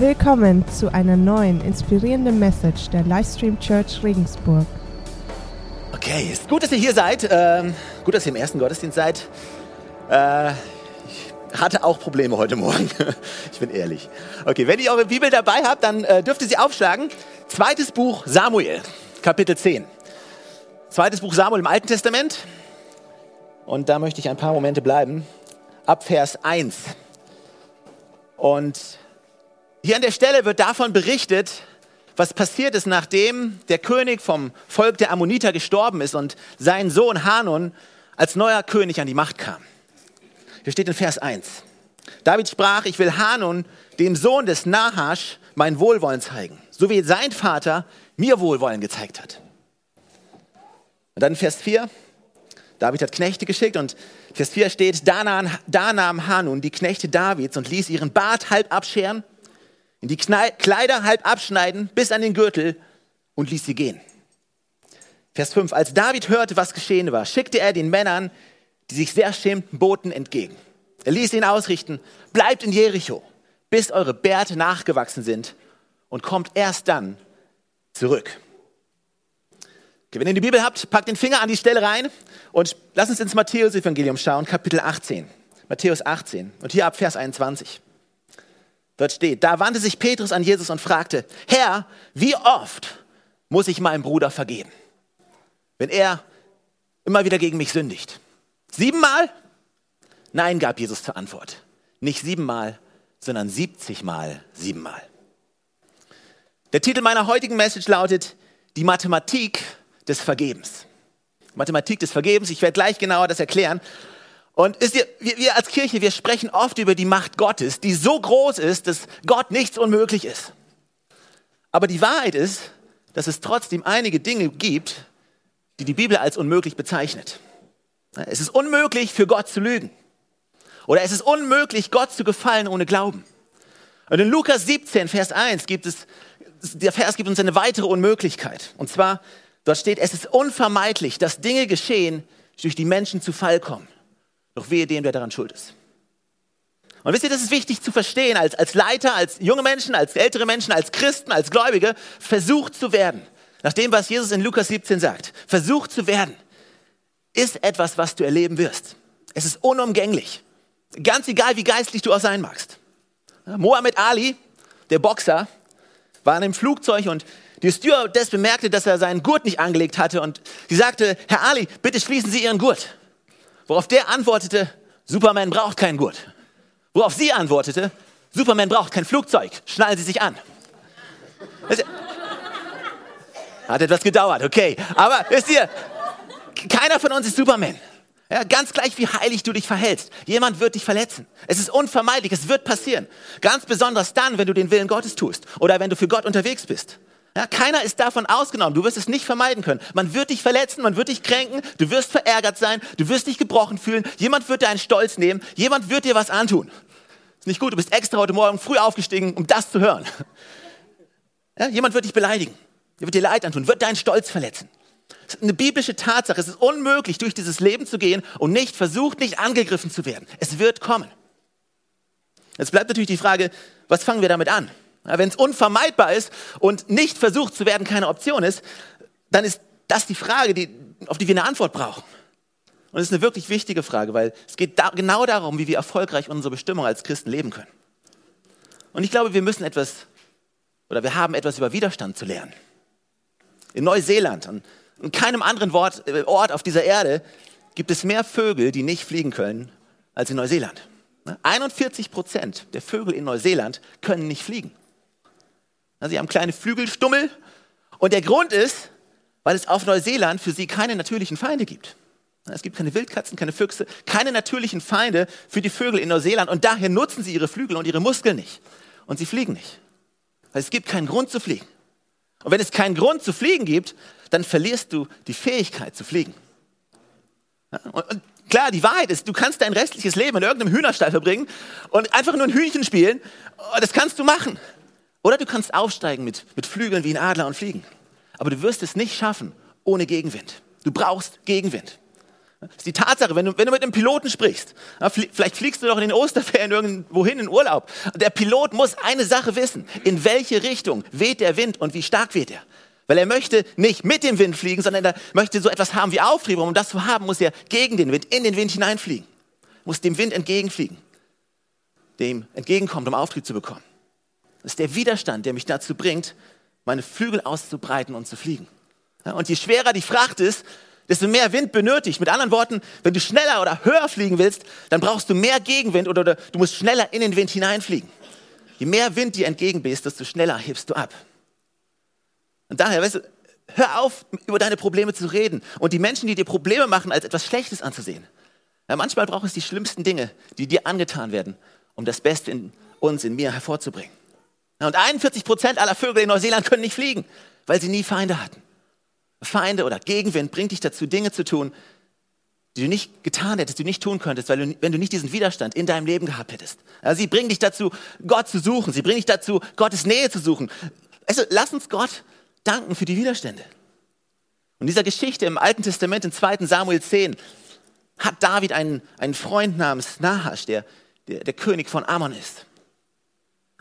Willkommen zu einer neuen inspirierenden Message der Livestream Church Regensburg. Okay, ist gut, dass ihr hier seid. Ähm, gut, dass ihr im ersten Gottesdienst seid. Äh, ich hatte auch Probleme heute Morgen. ich bin ehrlich. Okay, wenn ihr eure Bibel dabei habt, dann äh, dürft ihr sie aufschlagen. Zweites Buch Samuel, Kapitel 10. Zweites Buch Samuel im Alten Testament. Und da möchte ich ein paar Momente bleiben. Ab Vers 1. Und hier an der Stelle wird davon berichtet, was passiert ist, nachdem der König vom Volk der Ammoniter gestorben ist und sein Sohn Hanun als neuer König an die Macht kam. Hier steht in Vers 1. David sprach, ich will Hanun, dem Sohn des Nahasch, mein Wohlwollen zeigen, so wie sein Vater mir Wohlwollen gezeigt hat. Und dann Vers 4. David hat Knechte geschickt und Vers 4 steht, da nahm, Hanun die Knechte Davids und ließ ihren Bart halb abscheren in die Kleider halb abschneiden bis an den Gürtel und ließ sie gehen. Vers 5. Als David hörte, was geschehen war, schickte er den Männern, die sich sehr schämten, Boten entgegen. Er ließ ihn ausrichten, bleibt in Jericho, bis eure Bärte nachgewachsen sind und kommt erst dann zurück. Okay, wenn ihr die Bibel habt, packt den Finger an die Stelle rein und lasst uns ins Matthäus-Evangelium schauen, Kapitel 18. Matthäus 18 und hier ab Vers 21. Dort steht, da wandte sich Petrus an Jesus und fragte, Herr, wie oft muss ich meinem Bruder vergeben, wenn er immer wieder gegen mich sündigt? Siebenmal? Nein, gab Jesus zur Antwort. Nicht siebenmal, sondern siebzigmal siebenmal. Der Titel meiner heutigen Message lautet Die Mathematik des Vergebens. Mathematik des Vergebens, ich werde gleich genauer das erklären. Und ihr, wir, wir als Kirche, wir sprechen oft über die Macht Gottes, die so groß ist, dass Gott nichts unmöglich ist. Aber die Wahrheit ist, dass es trotzdem einige Dinge gibt, die die Bibel als unmöglich bezeichnet. Es ist unmöglich, für Gott zu lügen. Oder es ist unmöglich, Gott zu gefallen ohne Glauben. Und in Lukas 17, Vers 1 gibt es, der Vers gibt uns eine weitere Unmöglichkeit. Und zwar, dort steht, es ist unvermeidlich, dass Dinge geschehen, durch die Menschen zu Fall kommen. Doch wehe dem, der daran schuld ist. Und wisst ihr, das ist wichtig zu verstehen, als, als Leiter, als junge Menschen, als ältere Menschen, als Christen, als Gläubige, versucht zu werden. Nach dem, was Jesus in Lukas 17 sagt, versucht zu werden, ist etwas, was du erleben wirst. Es ist unumgänglich. Ganz egal, wie geistlich du auch sein magst. Mohammed Ali, der Boxer, war in einem Flugzeug und die Stewardess bemerkte, dass er seinen Gurt nicht angelegt hatte und sie sagte, Herr Ali, bitte schließen Sie Ihren Gurt. Worauf der antwortete, Superman braucht keinen Gurt. Worauf sie antwortete, Superman braucht kein Flugzeug, schnallen Sie sich an. Hat etwas gedauert, okay. Aber wisst ihr, keiner von uns ist Superman. Ja, ganz gleich, wie heilig du dich verhältst. Jemand wird dich verletzen. Es ist unvermeidlich, es wird passieren. Ganz besonders dann, wenn du den Willen Gottes tust oder wenn du für Gott unterwegs bist. Ja, keiner ist davon ausgenommen. Du wirst es nicht vermeiden können. Man wird dich verletzen, man wird dich kränken, du wirst verärgert sein, du wirst dich gebrochen fühlen. Jemand wird deinen Stolz nehmen, jemand wird dir was antun. Ist nicht gut, du bist extra heute Morgen früh aufgestiegen, um das zu hören. Ja, jemand wird dich beleidigen, wird dir Leid antun, wird deinen Stolz verletzen. Das ist eine biblische Tatsache. Es ist unmöglich, durch dieses Leben zu gehen und nicht versucht, nicht angegriffen zu werden. Es wird kommen. Jetzt bleibt natürlich die Frage, was fangen wir damit an? Wenn es unvermeidbar ist und nicht versucht zu werden keine Option ist, dann ist das die Frage, die, auf die wir eine Antwort brauchen. Und es ist eine wirklich wichtige Frage, weil es geht da, genau darum, wie wir erfolgreich unsere Bestimmung als Christen leben können. Und ich glaube, wir müssen etwas, oder wir haben etwas über Widerstand zu lernen. In Neuseeland und in keinem anderen äh, Ort auf dieser Erde gibt es mehr Vögel, die nicht fliegen können, als in Neuseeland. 41 Prozent der Vögel in Neuseeland können nicht fliegen. Sie haben kleine Flügelstummel. Und der Grund ist, weil es auf Neuseeland für sie keine natürlichen Feinde gibt. Es gibt keine Wildkatzen, keine Füchse, keine natürlichen Feinde für die Vögel in Neuseeland. Und daher nutzen sie ihre Flügel und ihre Muskeln nicht. Und sie fliegen nicht. Weil es gibt keinen Grund zu fliegen. Und wenn es keinen Grund zu fliegen gibt, dann verlierst du die Fähigkeit zu fliegen. Und, klar, die Wahrheit ist, du kannst dein restliches Leben in irgendeinem Hühnerstall verbringen und einfach nur ein Hühnchen spielen. Das kannst du machen. Oder du kannst aufsteigen mit, mit Flügeln wie ein Adler und fliegen. Aber du wirst es nicht schaffen ohne Gegenwind. Du brauchst Gegenwind. Das ist die Tatsache, wenn du, wenn du mit einem Piloten sprichst, vielleicht fliegst du doch in den Osterferien irgendwo hin in Urlaub. Der Pilot muss eine Sache wissen. In welche Richtung weht der Wind und wie stark weht er? Weil er möchte nicht mit dem Wind fliegen, sondern er möchte so etwas haben wie Auftrieb. Um das zu haben, muss er gegen den Wind, in den Wind hineinfliegen. Muss dem Wind entgegenfliegen. Dem entgegenkommt, um Auftrieb zu bekommen. Ist der Widerstand, der mich dazu bringt, meine Flügel auszubreiten und zu fliegen. Und je schwerer die Fracht ist, desto mehr Wind benötigt. Mit anderen Worten, wenn du schneller oder höher fliegen willst, dann brauchst du mehr Gegenwind oder, oder du musst schneller in den Wind hineinfliegen. Je mehr Wind dir entgegenbläst, desto schneller hebst du ab. Und daher, weißt du, hör auf, über deine Probleme zu reden und die Menschen, die dir Probleme machen, als etwas Schlechtes anzusehen. Ja, manchmal braucht es die schlimmsten Dinge, die dir angetan werden, um das Beste in uns, in mir hervorzubringen. Und 41 Prozent aller Vögel in Neuseeland können nicht fliegen, weil sie nie Feinde hatten. Feinde oder Gegenwind bringt dich dazu, Dinge zu tun, die du nicht getan hättest, die du nicht tun könntest, weil du, wenn du nicht diesen Widerstand in deinem Leben gehabt hättest. Also sie bringen dich dazu, Gott zu suchen. Sie bringen dich dazu, Gottes Nähe zu suchen. Also lass uns Gott danken für die Widerstände. Und dieser Geschichte im Alten Testament, in 2. Samuel 10, hat David einen, einen Freund namens Nahash, der, der der König von Ammon ist.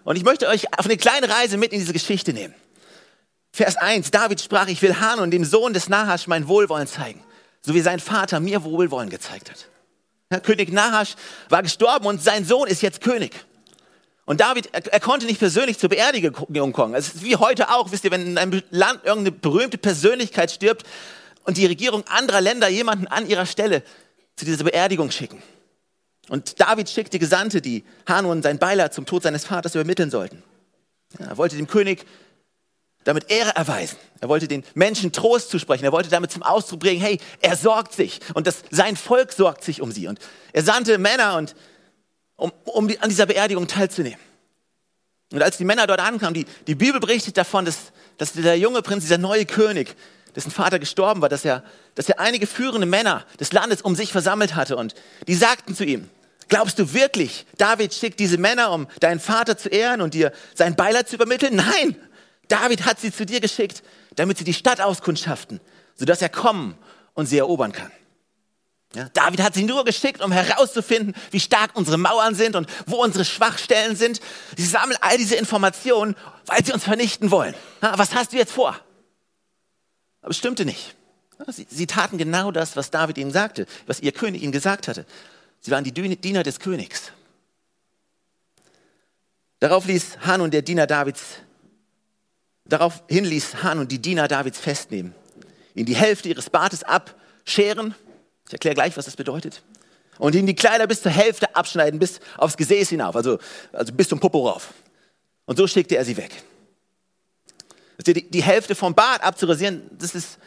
Und ich möchte euch auf eine kleine Reise mit in diese Geschichte nehmen. Vers 1, David sprach, ich will Hanun, dem Sohn des Nahasch, mein Wohlwollen zeigen, so wie sein Vater mir Wohlwollen gezeigt hat. Ja, König Nahasch war gestorben und sein Sohn ist jetzt König. Und David, er, er, konnte nicht persönlich zur Beerdigung kommen. Es ist wie heute auch, wisst ihr, wenn in einem Land irgendeine berühmte Persönlichkeit stirbt und die Regierung anderer Länder jemanden an ihrer Stelle zu dieser Beerdigung schicken. Und David schickte Gesandte, die Hanun sein Beileid zum Tod seines Vaters übermitteln sollten. Er wollte dem König damit Ehre erweisen. Er wollte den Menschen Trost zusprechen. Er wollte damit zum Ausdruck bringen, hey, er sorgt sich und das, sein Volk sorgt sich um sie. Und er sandte Männer, und, um, um die, an dieser Beerdigung teilzunehmen. Und als die Männer dort ankamen, die, die Bibel berichtet davon, dass, dass der junge Prinz, dieser neue König, dessen Vater gestorben war, dass er, dass er einige führende Männer des Landes um sich versammelt hatte. Und die sagten zu ihm, glaubst du wirklich, David schickt diese Männer, um deinen Vater zu ehren und dir sein Beileid zu übermitteln? Nein, David hat sie zu dir geschickt, damit sie die Stadt auskundschaften, sodass er kommen und sie erobern kann. Ja, David hat sie nur geschickt, um herauszufinden, wie stark unsere Mauern sind und wo unsere Schwachstellen sind. Sie sammeln all diese Informationen, weil sie uns vernichten wollen. Ja, was hast du jetzt vor? Aber es stimmte nicht. Sie, sie, taten genau das, was David ihnen sagte, was ihr König ihnen gesagt hatte. Sie waren die Diener des Königs. Darauf ließ Hanun, der Diener Davids, Daraufhin ließ Hanun die Diener Davids festnehmen, ihn die Hälfte ihres Bartes abscheren. Ich erkläre gleich, was das bedeutet. Und ihnen die Kleider bis zur Hälfte abschneiden, bis aufs Gesäß hinauf, also, also bis zum Popo rauf. Und so schickte er sie weg. Die, die Hälfte vom Bart abzurasieren, das ist,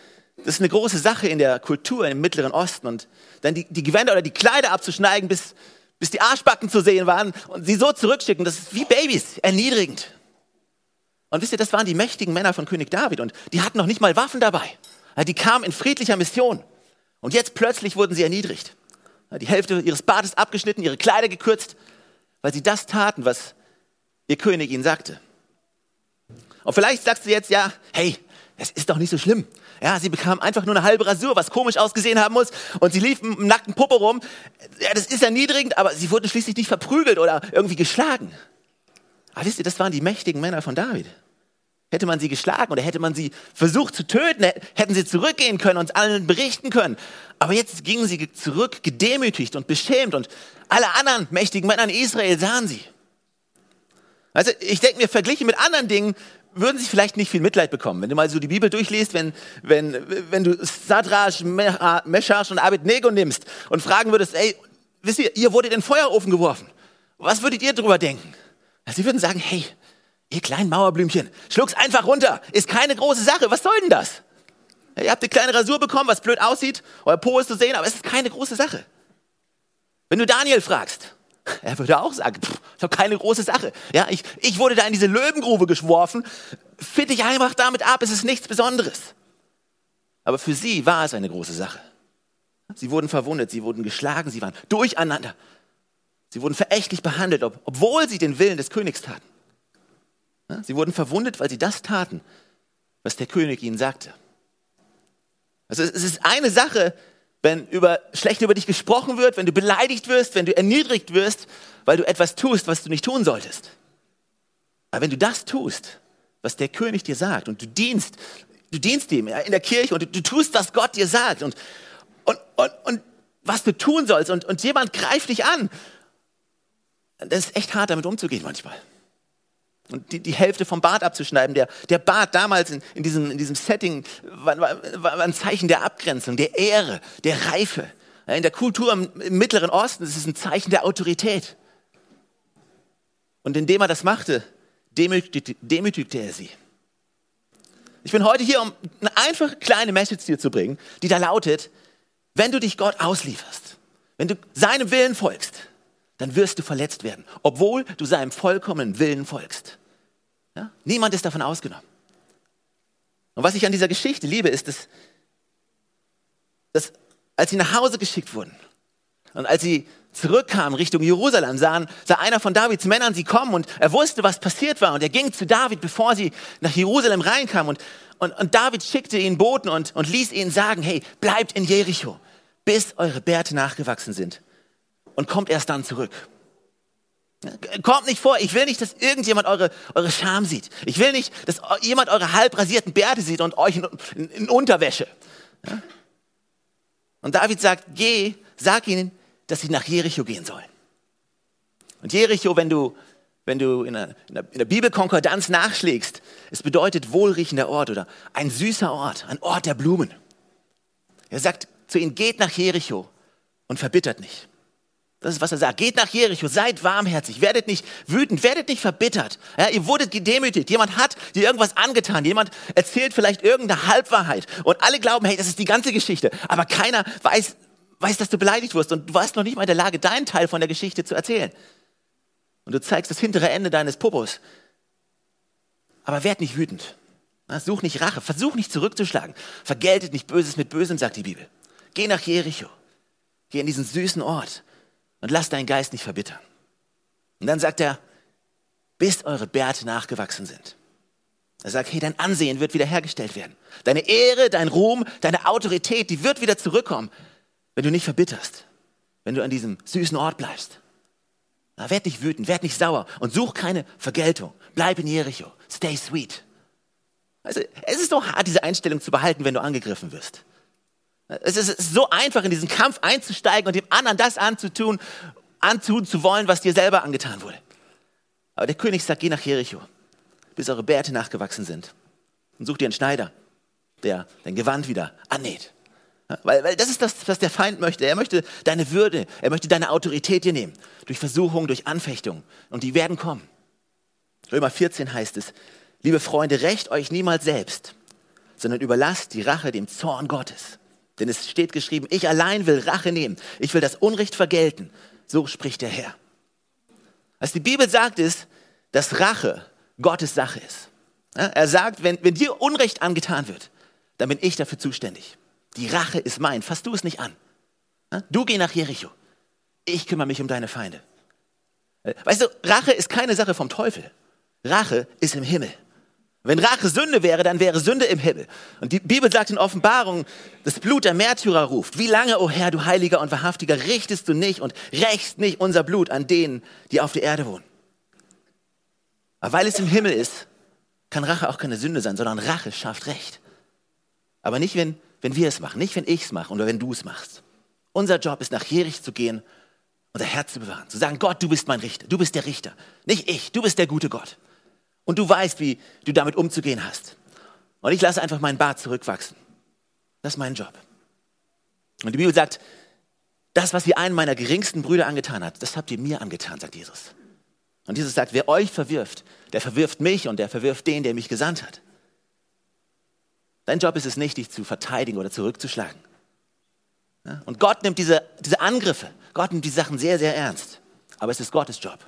das ist eine große Sache in der Kultur im Mittleren Osten. Und dann die, die Gewänder oder die Kleider abzuschneiden, bis, bis die Arschbacken zu sehen waren und sie so zurückschicken, das ist wie Babys, erniedrigend. Und wisst ihr, das waren die mächtigen Männer von König David und die hatten noch nicht mal Waffen dabei. Die kamen in friedlicher Mission. Und jetzt plötzlich wurden sie erniedrigt. Die Hälfte ihres Bartes abgeschnitten, ihre Kleider gekürzt, weil sie das taten, was ihr König ihnen sagte. Und vielleicht sagst du jetzt, ja, hey, es ist doch nicht so schlimm. Ja, sie bekamen einfach nur eine halbe Rasur, was komisch ausgesehen haben muss, und sie liefen im nackten Puppe rum. Ja, das ist erniedrigend, aber sie wurden schließlich nicht verprügelt oder irgendwie geschlagen. Aber wisst ihr, das waren die mächtigen Männer von David. Hätte man sie geschlagen oder hätte man sie versucht zu töten, hätten sie zurückgehen können und allen berichten können. Aber jetzt gingen sie zurück, gedemütigt und beschämt und alle anderen mächtigen Männer in Israel sahen sie. Also ich denke mir, verglichen mit anderen Dingen würden sie vielleicht nicht viel Mitleid bekommen. Wenn du mal so die Bibel durchliest, wenn, wenn, wenn du Sadrach, Meshach und Abednego nimmst und fragen würdest, ey, wisst ihr, ihr wurdet in den Feuerofen geworfen. Was würdet ihr darüber denken? Sie würden sagen, hey, ihr kleinen Mauerblümchen, schluck's einfach runter, ist keine große Sache, was soll denn das? Ihr habt eine kleine Rasur bekommen, was blöd aussieht, euer Po ist zu sehen, aber es ist keine große Sache. Wenn du Daniel fragst, er würde auch sagen, pff, ist doch keine große Sache. Ja, ich, ich wurde da in diese Löwengrube geschworfen, find dich einfach damit ab, es ist nichts Besonderes. Aber für sie war es eine große Sache. Sie wurden verwundet, sie wurden geschlagen, sie waren durcheinander. Sie wurden verächtlich behandelt, obwohl sie den Willen des Königs taten. Sie wurden verwundet, weil sie das taten, was der König ihnen sagte. Also es ist eine Sache, wenn über, schlecht über dich gesprochen wird, wenn du beleidigt wirst, wenn du erniedrigt wirst, weil du etwas tust, was du nicht tun solltest. Aber wenn du das tust, was der König dir sagt und du dienst, du dienst ihm in der Kirche und du, du tust, was Gott dir sagt und, und, und, und was du tun sollst und, und jemand greift dich an, das ist echt hart, damit umzugehen manchmal. Und die, die Hälfte vom Bart abzuschneiden, der, der Bart damals in, in, diesem, in diesem Setting war, war, war ein Zeichen der Abgrenzung, der Ehre, der Reife. In der Kultur im, im Mittleren Osten ist es ein Zeichen der Autorität. Und indem er das machte, demütigte, demütigte er sie. Ich bin heute hier, um eine einfache kleine Message dir zu bringen, die da lautet, wenn du dich Gott auslieferst, wenn du seinem Willen folgst, dann wirst du verletzt werden, obwohl du seinem vollkommenen Willen folgst. Ja? Niemand ist davon ausgenommen. Und was ich an dieser Geschichte liebe, ist, dass, dass als sie nach Hause geschickt wurden und als sie zurückkamen Richtung Jerusalem, sahen, sah einer von Davids Männern sie kommen und er wusste, was passiert war. Und er ging zu David, bevor sie nach Jerusalem reinkamen. Und, und, und David schickte ihnen Boten und, und ließ ihnen sagen, hey, bleibt in Jericho, bis eure Bärte nachgewachsen sind. Und kommt erst dann zurück. Kommt nicht vor, ich will nicht, dass irgendjemand eure, eure Scham sieht. Ich will nicht, dass jemand eure halb rasierten Bärte sieht und euch in, in, in Unterwäsche. Und David sagt, geh, sag ihnen, dass sie nach Jericho gehen sollen. Und Jericho, wenn du, wenn du in der, in der Bibelkonkordanz nachschlägst, es bedeutet wohlriechender Ort oder ein süßer Ort, ein Ort der Blumen. Er sagt zu ihnen, geht nach Jericho und verbittert nicht. Das ist, was er sagt. Geht nach Jericho, seid warmherzig, werdet nicht wütend, werdet nicht verbittert. Ja, ihr wurdet gedemütigt. Jemand hat dir irgendwas angetan. Jemand erzählt vielleicht irgendeine Halbwahrheit. Und alle glauben, hey, das ist die ganze Geschichte. Aber keiner weiß, weiß, dass du beleidigt wirst und du warst noch nicht mal in der Lage, deinen Teil von der Geschichte zu erzählen. Und du zeigst das hintere Ende deines Popos. Aber werd nicht wütend. Such nicht Rache, versuch nicht zurückzuschlagen. Vergeltet nicht Böses mit Bösem, sagt die Bibel. Geh nach Jericho. Geh in diesen süßen Ort und lass deinen Geist nicht verbittern. Und dann sagt er, bis eure Bärte nachgewachsen sind. Er sagt, hey, dein Ansehen wird wiederhergestellt werden. Deine Ehre, dein Ruhm, deine Autorität, die wird wieder zurückkommen, wenn du nicht verbitterst, wenn du an diesem süßen Ort bleibst. Na, werd nicht wütend, werd nicht sauer und such keine Vergeltung. Bleib in Jericho. Stay sweet. Also, es ist so hart, diese Einstellung zu behalten, wenn du angegriffen wirst. Es ist so einfach, in diesen Kampf einzusteigen und dem anderen das anzutun, antun zu wollen, was dir selber angetan wurde. Aber der König sagt, geh nach Jericho, bis eure Bärte nachgewachsen sind. Und such dir einen Schneider, der dein Gewand wieder annäht. Weil, weil das ist das, was der Feind möchte. Er möchte deine Würde, er möchte deine Autorität dir nehmen. Durch Versuchung, durch Anfechtung. Und die werden kommen. Römer 14 heißt es, liebe Freunde, rächt euch niemals selbst, sondern überlasst die Rache dem Zorn Gottes. Denn es steht geschrieben, ich allein will Rache nehmen. Ich will das Unrecht vergelten. So spricht der Herr. Was die Bibel sagt ist, dass Rache Gottes Sache ist. Er sagt, wenn, wenn dir Unrecht angetan wird, dann bin ich dafür zuständig. Die Rache ist mein. Fass du es nicht an. Du geh nach Jericho. Ich kümmere mich um deine Feinde. Äh, weißt du, Rache ist keine Sache vom Teufel. Rache ist im Himmel. Wenn Rache Sünde wäre, dann wäre Sünde im Himmel. Und die Bibel sagt in Offenbarung, das Blut der Märtyrer ruft. Wie lange, o oh Herr, du Heiliger und Wahrhaftiger, richtest du nicht und rächst nicht unser Blut an denen, die auf der Erde wohnen? Aber weil es im Himmel ist, kann Rache auch keine Sünde sein, sondern Rache schafft Recht. Aber nicht, wenn wenn wir es machen, nicht wenn ich es mache oder wenn du es machst. Unser Job ist, nach Jericho zu gehen, unser Herz zu bewahren, zu sagen, Gott, du bist mein Richter, du bist der Richter, nicht ich, du bist der gute Gott. Und du weißt, wie du damit umzugehen hast. Und ich lasse einfach meinen Bart zurückwachsen. Das ist mein Job. Und die Bibel sagt, das, was ihr einen meiner geringsten Brüder angetan hat, das habt ihr mir angetan, sagt Jesus. Und Jesus sagt, wer euch verwirft, der verwirft mich und der verwirft den, der mich gesandt hat. Dein Job ist es nicht, dich zu verteidigen oder zurückzuschlagen. Und Gott nimmt diese, diese Angriffe, Gott nimmt die Sachen sehr, sehr ernst. Aber es ist Gottes Job.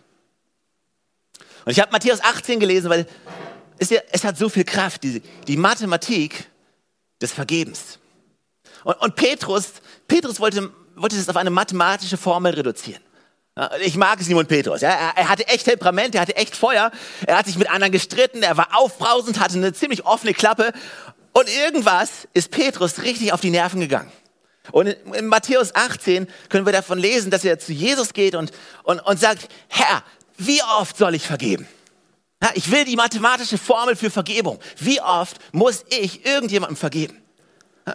Und ich habe Matthäus 18 gelesen, weil es, ja, es hat so viel Kraft, die, die Mathematik des Vergebens. Und, und Petrus, Petrus wollte, wollte das auf eine mathematische Formel reduzieren. Ich mag Simon Petrus. Ja. Er, er, hatte echt Temperament, er hatte echt Feuer. Er hat sich mit anderen gestritten, er war aufbrausend, hatte eine ziemlich offene Klappe. Und irgendwas ist Petrus richtig auf die Nerven gegangen. Und in, in, Matthäus 18 können wir davon lesen, dass er zu Jesus geht und, und, und sagt, Herr, wie oft soll ich vergeben? Ich will die mathematische Formel für Vergebung. Wie oft muss ich irgendjemandem vergeben?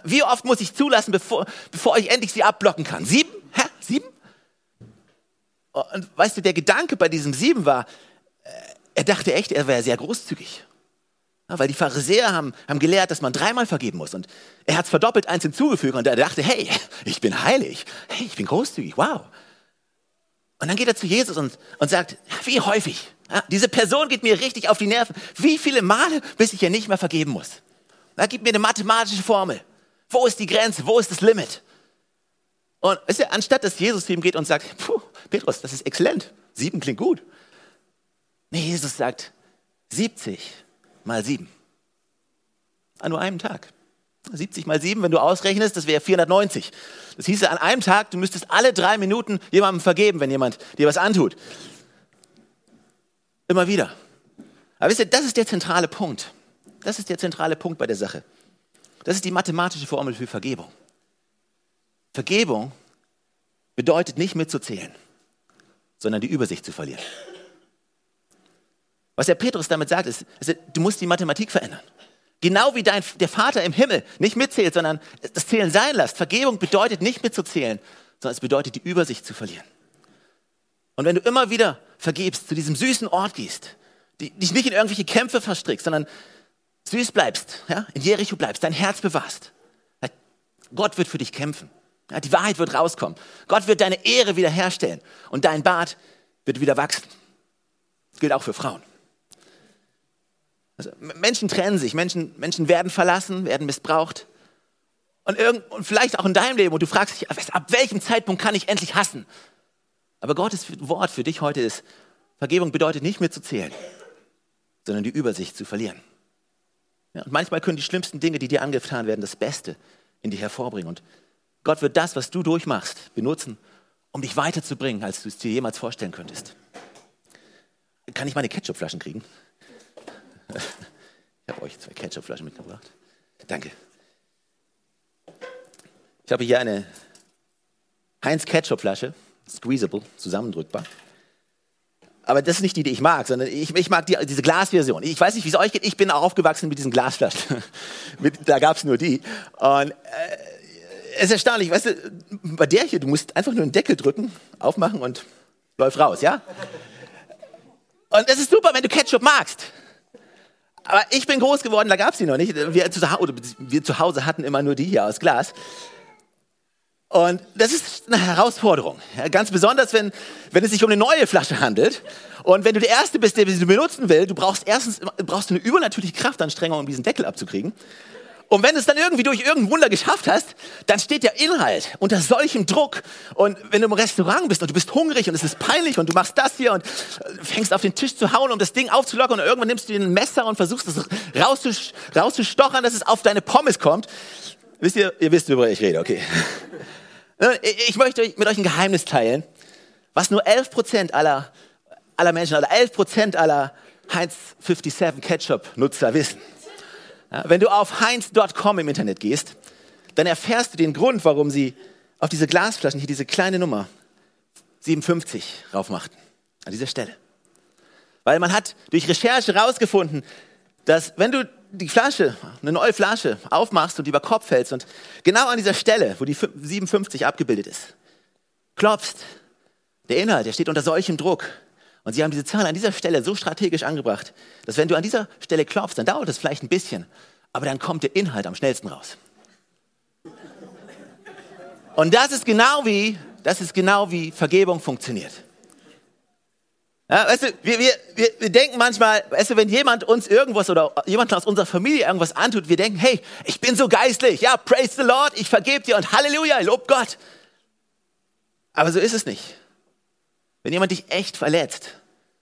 Wie oft muss ich zulassen, bevor, bevor ich endlich sie abblocken kann? Sieben? Hä? Sieben? Und weißt du, der Gedanke bei diesem Sieben war, äh, er dachte echt, er wäre sehr großzügig. Ja, weil die Pharisäer haben, haben gelehrt, dass man dreimal vergeben muss. Und er hat es verdoppelt eins hinzugefügt und er dachte, hey, ich bin heilig. Hey, ich bin großzügig. Wow. Und dann geht er zu Jesus und, und sagt, wie häufig? Ja, diese Person geht mir richtig auf die Nerven. Wie viele Male, bis ich ihr nicht mehr vergeben muss? Er gibt mir eine mathematische Formel. Wo ist die Grenze? Wo ist das Limit? Und weißt du, anstatt dass Jesus zu ihm geht und sagt, Puh, Petrus, das ist exzellent. Sieben klingt gut. Nee, Jesus sagt, 70 mal 7. An nur einem Tag. 70 mal 7, wenn du ausrechnest, das wäre 490. Das hieße, an einem Tag, du müsstest alle drei Minuten jemandem vergeben, wenn jemand dir was antut. Immer wieder. Aber wisst ihr, das ist der zentrale Punkt. Das ist der zentrale Punkt bei der Sache. Das ist die mathematische Formel für Vergebung. Vergebung bedeutet nicht mitzuzählen, sondern die Übersicht zu verlieren. Was der Petrus damit sagt, ist, du musst die Mathematik verändern. Genau wie dein, der Vater im Himmel nicht mitzählt, sondern das Zählen sein lässt. Vergebung bedeutet nicht mitzuzählen, sondern es bedeutet die Übersicht zu verlieren. Und wenn du immer wieder vergebst, zu diesem süßen Ort gehst, dich nicht in irgendwelche Kämpfe verstrickst, sondern süß bleibst, ja, in Jericho bleibst, dein Herz bewahrst, Gott wird für dich kämpfen. Ja, die Wahrheit wird rauskommen. Gott wird deine Ehre wiederherstellen und dein Bart wird wieder wachsen. Das gilt auch für Frauen. Also Menschen trennen sich, Menschen, Menschen werden verlassen, werden missbraucht. Und, irgend, und vielleicht auch in deinem Leben, wo du fragst dich, ab welchem Zeitpunkt kann ich endlich hassen? Aber Gottes Wort für dich heute ist, Vergebung bedeutet nicht mehr zu zählen, sondern die Übersicht zu verlieren. Ja, und manchmal können die schlimmsten Dinge, die dir angetan werden, das Beste in dir hervorbringen. Und Gott wird das, was du durchmachst, benutzen, um dich weiterzubringen, als du es dir jemals vorstellen könntest. Kann ich meine Ketchupflaschen kriegen? Ich habe euch zwei Ketchupflaschen mitgebracht. Danke. Ich habe hier eine Heinz Ketchupflasche, squeezable, zusammendrückbar. Aber das ist nicht die, die ich mag, sondern ich, ich mag die, diese Glasversion. Ich weiß nicht, wie es euch geht. Ich bin auch aufgewachsen mit diesen Glasflaschen. da gab es nur die. Und äh, es ist erstaunlich, weißt du, bei der hier, du musst einfach nur einen Deckel drücken, aufmachen und läuft raus, ja? Und das ist super, wenn du Ketchup magst. Aber ich bin groß geworden, da gab es die noch nicht. Wir zu, wir zu Hause hatten immer nur die hier aus Glas. Und das ist eine Herausforderung. Ganz besonders, wenn, wenn es sich um eine neue Flasche handelt. Und wenn du der Erste bist, der sie benutzen will, du brauchst erstens brauchst du eine übernatürliche Kraftanstrengung, um diesen Deckel abzukriegen. Und wenn du es dann irgendwie durch irgendein Wunder geschafft hast, dann steht der Inhalt unter solchem Druck. Und wenn du im Restaurant bist und du bist hungrig und es ist peinlich und du machst das hier und äh, fängst auf den Tisch zu hauen, um das Ding aufzulockern und irgendwann nimmst du dir ein Messer und versuchst es rauszustochern, dass es auf deine Pommes kommt. Wisst ihr, ihr wisst, worüber ich rede, okay. Ich möchte mit euch ein Geheimnis teilen, was nur 11% aller, aller Menschen, oder 11% aller Heinz 57 Ketchup Nutzer wissen. Wenn du auf heinz.com im Internet gehst, dann erfährst du den Grund, warum sie auf diese Glasflaschen hier diese kleine Nummer 57 raufmachten. An dieser Stelle. Weil man hat durch Recherche herausgefunden, dass wenn du die Flasche, eine neue Flasche aufmachst und über Kopf hältst und genau an dieser Stelle, wo die 57 abgebildet ist, klopfst, der Inhalt, der steht unter solchem Druck. Und sie haben diese Zahl an dieser Stelle so strategisch angebracht, dass wenn du an dieser Stelle klopfst, dann dauert es vielleicht ein bisschen, aber dann kommt der Inhalt am schnellsten raus. Und das ist genau wie, das ist genau wie Vergebung funktioniert. Ja, weißt du, wir, wir, wir, denken manchmal, weißt du, wenn jemand uns irgendwas oder jemand aus unserer Familie irgendwas antut, wir denken, hey, ich bin so geistlich, ja, praise the Lord, ich vergebe dir und Halleluja, lob Gott. Aber so ist es nicht. Wenn jemand dich echt verletzt,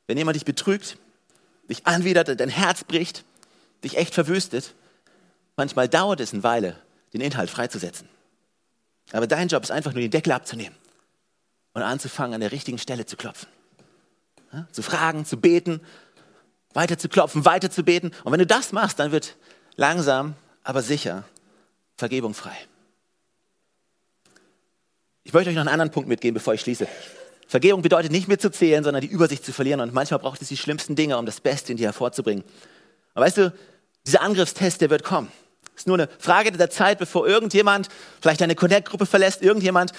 wenn jemand dich betrügt, dich anwidert, dein Herz bricht, dich echt verwüstet, manchmal dauert es eine Weile, den Inhalt freizusetzen. Aber dein Job ist einfach nur den Deckel abzunehmen und anzufangen, an der richtigen Stelle zu klopfen. Zu fragen, zu beten, weiter zu klopfen, weiter zu beten. Und wenn du das machst, dann wird langsam, aber sicher Vergebung frei. Ich möchte euch noch einen anderen Punkt mitgeben, bevor ich schließe. Vergebung bedeutet nicht mitzuzählen, sondern die Übersicht zu verlieren. Und manchmal braucht es die schlimmsten Dinge, um das Beste in dir hervorzubringen. Aber weißt du, dieser Angriffstest, der wird kommen. Es ist nur eine Frage der Zeit, bevor irgendjemand vielleicht deine Connect-Gruppe verlässt, irgendjemand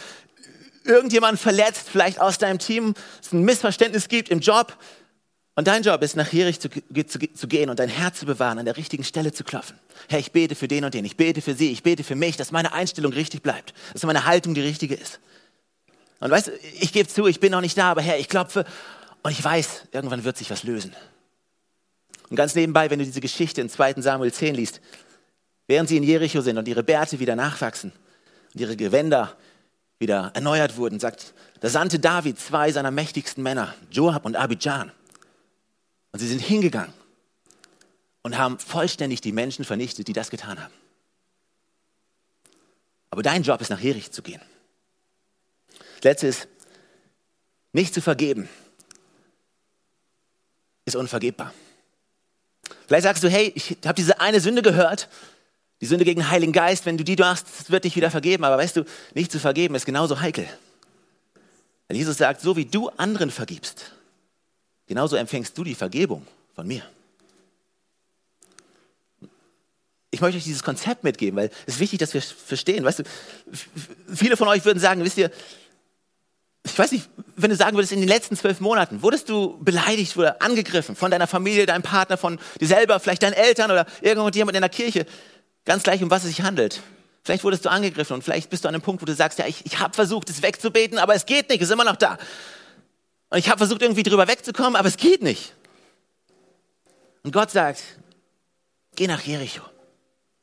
irgendjemand verletzt, vielleicht aus deinem Team, es ein Missverständnis gibt im Job. Und dein Job ist, nach Jerich zu, zu, zu, gehen und dein Herz zu bewahren, an der richtigen Stelle zu klopfen. Herr, ich bete für den und den, ich bete für sie, ich bete für mich, dass meine Einstellung richtig bleibt, dass meine Haltung die richtige ist. Und weißt du, ich gebe zu, ich bin noch nicht da, aber Herr, ich klopfe und ich weiß, irgendwann wird sich was lösen. Und ganz nebenbei, wenn du diese Geschichte in 2 Samuel 10 liest, während sie in Jericho sind und ihre Bärte wieder nachwachsen und ihre Gewänder wieder erneuert wurden, sagt, da sandte David zwei seiner mächtigsten Männer, Joab und Abidjan. Und sie sind hingegangen und haben vollständig die Menschen vernichtet, die das getan haben. Aber dein Job ist, nach Jerich zu gehen. Das Letzte ist, nicht zu vergeben, ist unvergebbar. Vielleicht sagst du, hey, ich habe diese eine Sünde gehört die Sünde gegen den Heiligen Geist, wenn du die machst, wird dich wieder vergeben. Aber weißt du, nicht zu vergeben ist genauso heikel. Denn Jesus sagt, so wie du anderen vergibst, genauso empfängst du die Vergebung von mir. Ich möchte euch dieses Konzept mitgeben, weil es ist wichtig, dass wir verstehen. Weißt du, viele von euch würden sagen, wisst ihr, ich weiß nicht, wenn du sagen würdest, in den letzten zwölf Monaten, wurdest du beleidigt oder angegriffen von deiner Familie, deinem Partner, von dir selber, vielleicht deinen Eltern oder irgendjemand in der Kirche. Ganz gleich, um was es sich handelt. Vielleicht wurdest du angegriffen und vielleicht bist du an einem Punkt, wo du sagst, ja, ich, ich habe versucht, es wegzubeten, aber es geht nicht, es ist immer noch da. Und ich habe versucht, irgendwie drüber wegzukommen, aber es geht nicht. Und Gott sagt, geh nach Jericho,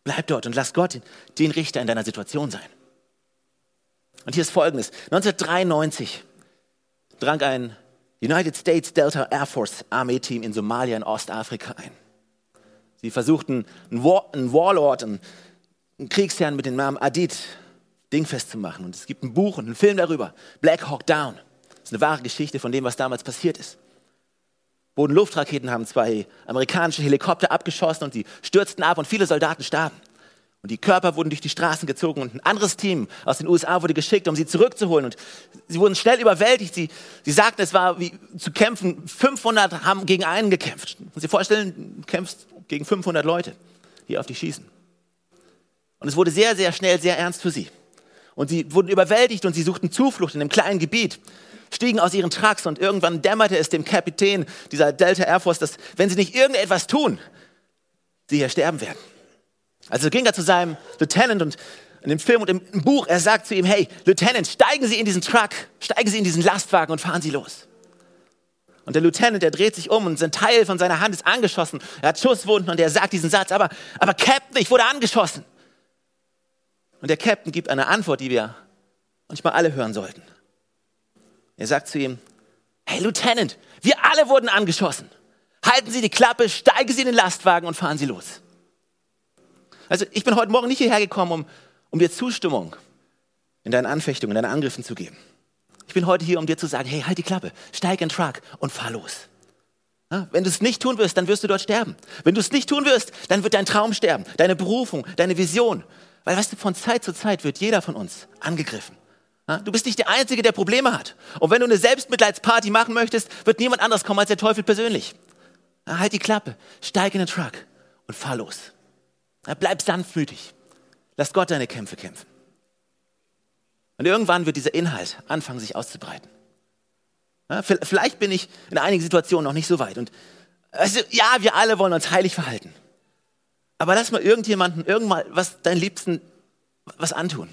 bleib dort und lass Gott den Richter in deiner Situation sein. Und hier ist Folgendes. 1993 drang ein United States Delta Air Force Armeeteam in Somalia in Ostafrika ein. Sie versuchten, einen, War, einen Warlord, einen, einen Kriegsherrn mit dem Namen Adid dingfest zu machen. Und es gibt ein Buch und einen Film darüber, Black Hawk Down. Das ist eine wahre Geschichte von dem, was damals passiert ist. Bodenluftraketen haben zwei amerikanische Helikopter abgeschossen und die stürzten ab und viele Soldaten starben. Und die Körper wurden durch die Straßen gezogen und ein anderes Team aus den USA wurde geschickt, um sie zurückzuholen. Und sie wurden schnell überwältigt. Sie, sie sagten, es war wie zu kämpfen. 500 haben gegen einen gekämpft. Muss Sie vorstellen, du kämpfst gegen 500 Leute, die auf dich schießen. Und es wurde sehr, sehr schnell sehr ernst für sie. Und sie wurden überwältigt und sie suchten Zuflucht in einem kleinen Gebiet, stiegen aus ihren Trucks und irgendwann dämmerte es dem Kapitän dieser Delta Air Force, dass wenn sie nicht irgendetwas tun, sie hier sterben werden. Also ging er zu seinem Lieutenant und in dem Film und im Buch, er sagt zu ihm, hey, Lieutenant, steigen Sie in diesen Truck, steigen Sie in diesen Lastwagen und fahren Sie los. Und der Lieutenant, der dreht sich um und ein Teil von seiner Hand ist angeschossen. Er hat Schusswunden und er sagt diesen Satz, aber, aber Captain, ich wurde angeschossen. Und der Captain gibt eine Antwort, die wir manchmal alle hören sollten. Er sagt zu ihm, hey Lieutenant, wir alle wurden angeschossen. Halten Sie die Klappe, steigen Sie in den Lastwagen und fahren Sie los. Also ich bin heute Morgen nicht hierher gekommen, um, um dir Zustimmung in deinen Anfechtungen, in deinen Angriffen zu geben. Ich bin heute hier, um dir zu sagen, hey, halt die Klappe, steig in den Truck und fahr los. Ja, wenn du es nicht tun wirst, dann wirst du dort sterben. Wenn du es nicht tun wirst, dann wird dein Traum sterben, deine Berufung, deine Vision. Weil, weißt du, von Zeit zu Zeit wird jeder von uns angegriffen. Ja, du bist nicht der Einzige, der Probleme hat. Und wenn du eine Selbstmitleidsparty machen möchtest, wird niemand anders kommen als der Teufel persönlich. Ja, halt die Klappe, steig in den Truck und fahr los. Bleib sanftmütig. Lass Gott deine Kämpfe kämpfen. Und irgendwann wird dieser Inhalt anfangen, sich auszubreiten. Vielleicht bin ich in einigen Situationen noch nicht so weit. Und also, ja, wir alle wollen uns heilig verhalten. Aber lass mal irgendjemanden, irgendwann was deinen Liebsten was antun.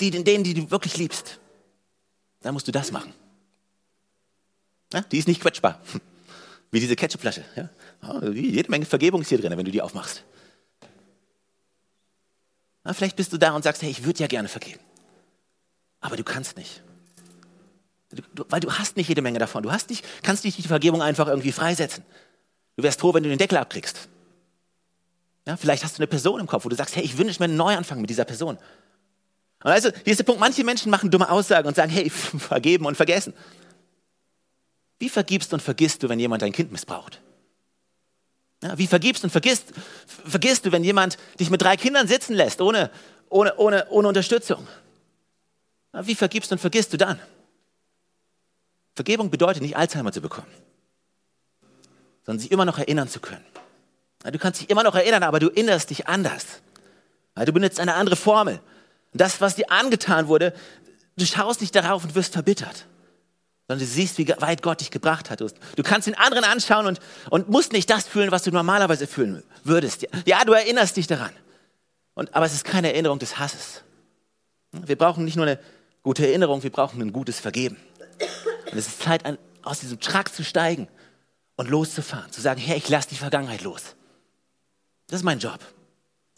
Die, denen, die du wirklich liebst. Dann musst du das machen. Die ist nicht quetschbar. Wie diese Ketchupflasche. Ja? Jede Menge Vergebung ist hier drin, wenn du die aufmachst. Ja, vielleicht bist du da und sagst, hey, ich würde ja gerne vergeben. Aber du kannst nicht. Du, weil du hast nicht jede Menge davon. Du hast nicht, kannst nicht die Vergebung einfach irgendwie freisetzen. Du wärst froh, wenn du den Deckel abkriegst. Ja, vielleicht hast du eine Person im Kopf, wo du sagst, hey, ich wünsche mir einen Neuanfang mit dieser Person. Und also, hier ist der Punkt, manche Menschen machen dumme Aussagen und sagen, hey, vergeben und vergessen. Wie vergibst und vergisst du, wenn jemand dein Kind missbraucht? Ja, wie vergibst und vergisst, vergisst du, wenn jemand dich mit drei Kindern sitzen lässt, ohne, ohne, ohne, ohne Unterstützung? Wie vergibst und vergisst du dann? Vergebung bedeutet nicht Alzheimer zu bekommen, sondern sich immer noch erinnern zu können. Du kannst dich immer noch erinnern, aber du erinnerst dich anders. Du benutzt eine andere Formel. das, was dir angetan wurde, du schaust nicht darauf und wirst verbittert, sondern du siehst, wie weit Gott dich gebracht hat. Du kannst den anderen anschauen und, und musst nicht das fühlen, was du normalerweise fühlen würdest. Ja, du erinnerst dich daran. Und, aber es ist keine Erinnerung des Hasses. Wir brauchen nicht nur eine gute Erinnerung, wir brauchen ein gutes Vergeben. Und es ist Zeit, aus diesem Truck zu steigen und loszufahren, zu sagen, Herr, ich lasse die Vergangenheit los. Das ist mein Job.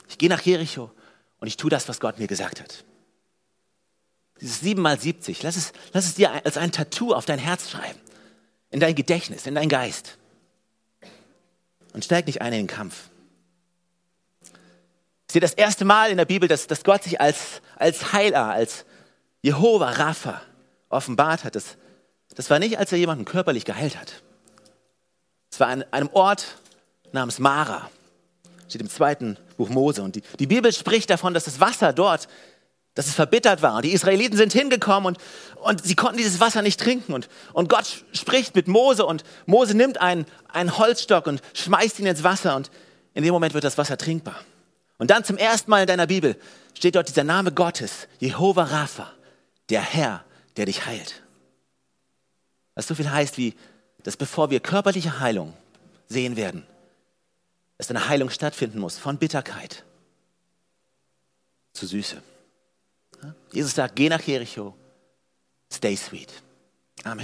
Ich gehe nach Jericho und ich tue das, was Gott mir gesagt hat. Dieses 7 mal 70, lass es, lass es dir als ein Tattoo auf dein Herz schreiben, in dein Gedächtnis, in dein Geist. Und steig nicht ein in den Kampf. Ich sehe das erste Mal in der Bibel, dass, dass Gott sich als, als Heiler, als Jehova Rapha offenbart hat. Das, das war nicht, als er jemanden körperlich geheilt hat. Es war an einem Ort namens Mara. Steht im zweiten Buch Mose. Und die, die Bibel spricht davon, dass das Wasser dort, dass es verbittert war. Die Israeliten sind hingekommen und, und sie konnten dieses Wasser nicht trinken. Und, und Gott spricht mit Mose und Mose nimmt einen, einen Holzstock und schmeißt ihn ins Wasser. Und in dem Moment wird das Wasser trinkbar. Und dann zum ersten Mal in deiner Bibel steht dort dieser Name Gottes, Jehova Rapha, der Herr, der dich heilt. Was so viel heißt wie, dass bevor wir körperliche Heilung sehen werden, dass eine Heilung stattfinden muss von Bitterkeit zu Süße. Jesus sagt, geh nach Jericho, stay sweet. Amen.